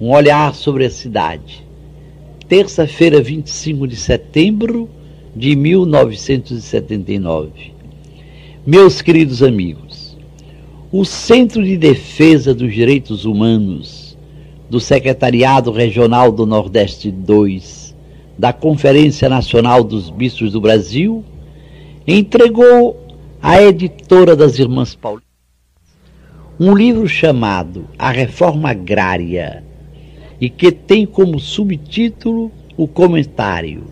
um olhar sobre a cidade. Terça-feira, 25 de setembro de 1979. Meus queridos amigos, o Centro de Defesa dos Direitos Humanos do Secretariado Regional do Nordeste 2 da Conferência Nacional dos Bispos do Brasil entregou à editora das Irmãs Paulinas um livro chamado A Reforma Agrária e que tem como subtítulo o comentário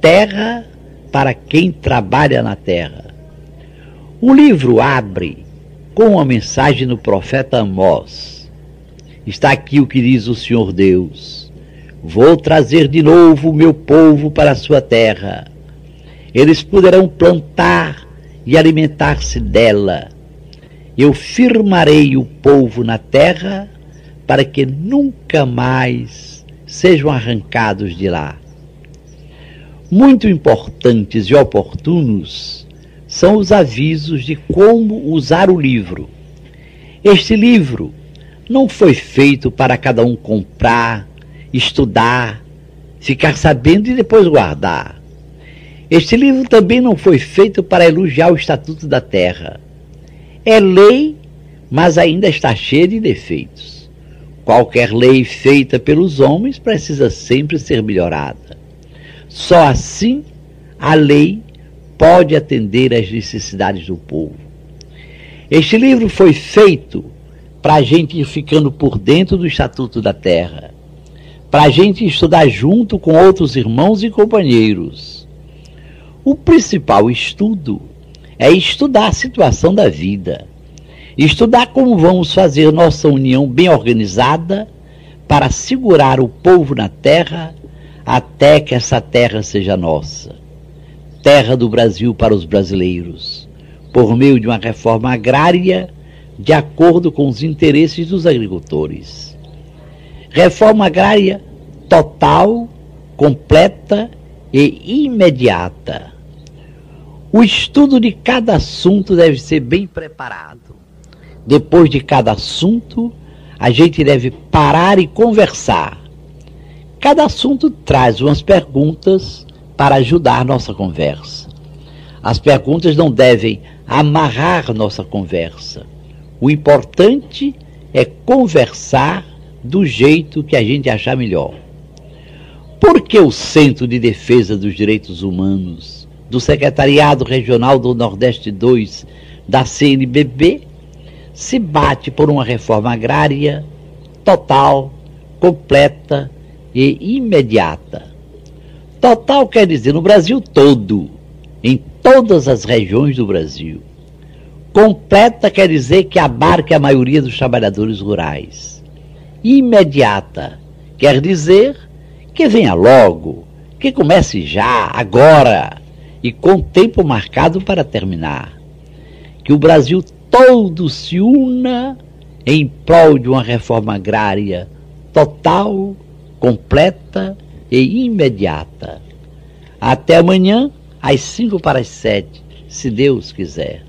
Terra para quem trabalha na terra. O livro abre com uma mensagem do profeta Amós. Está aqui o que diz o Senhor Deus: Vou trazer de novo o meu povo para a sua terra. Eles poderão plantar e alimentar-se dela eu firmarei o povo na terra para que nunca mais sejam arrancados de lá. Muito importantes e oportunos são os avisos de como usar o livro. Este livro não foi feito para cada um comprar, estudar, ficar sabendo e depois guardar. Este livro também não foi feito para elogiar o Estatuto da Terra é lei, mas ainda está cheia de defeitos. Qualquer lei feita pelos homens precisa sempre ser melhorada. Só assim a lei pode atender às necessidades do povo. Este livro foi feito para a gente ir ficando por dentro do Estatuto da Terra, para a gente estudar junto com outros irmãos e companheiros. O principal estudo é estudar a situação da vida. Estudar como vamos fazer nossa união bem organizada para segurar o povo na terra até que essa terra seja nossa. Terra do Brasil para os brasileiros, por meio de uma reforma agrária de acordo com os interesses dos agricultores. Reforma agrária total, completa e imediata o estudo de cada assunto deve ser bem preparado. Depois de cada assunto, a gente deve parar e conversar. Cada assunto traz umas perguntas para ajudar nossa conversa. As perguntas não devem amarrar nossa conversa. O importante é conversar do jeito que a gente achar melhor. Por que o Centro de Defesa dos Direitos Humanos do Secretariado Regional do Nordeste 2 da CNBB, se bate por uma reforma agrária total, completa e imediata. Total quer dizer no Brasil todo, em todas as regiões do Brasil. Completa quer dizer que abarque a maioria dos trabalhadores rurais. Imediata quer dizer que venha logo, que comece já, agora e com tempo marcado para terminar. Que o Brasil todo se una em prol de uma reforma agrária total, completa e imediata. Até amanhã, às cinco para as sete, se Deus quiser.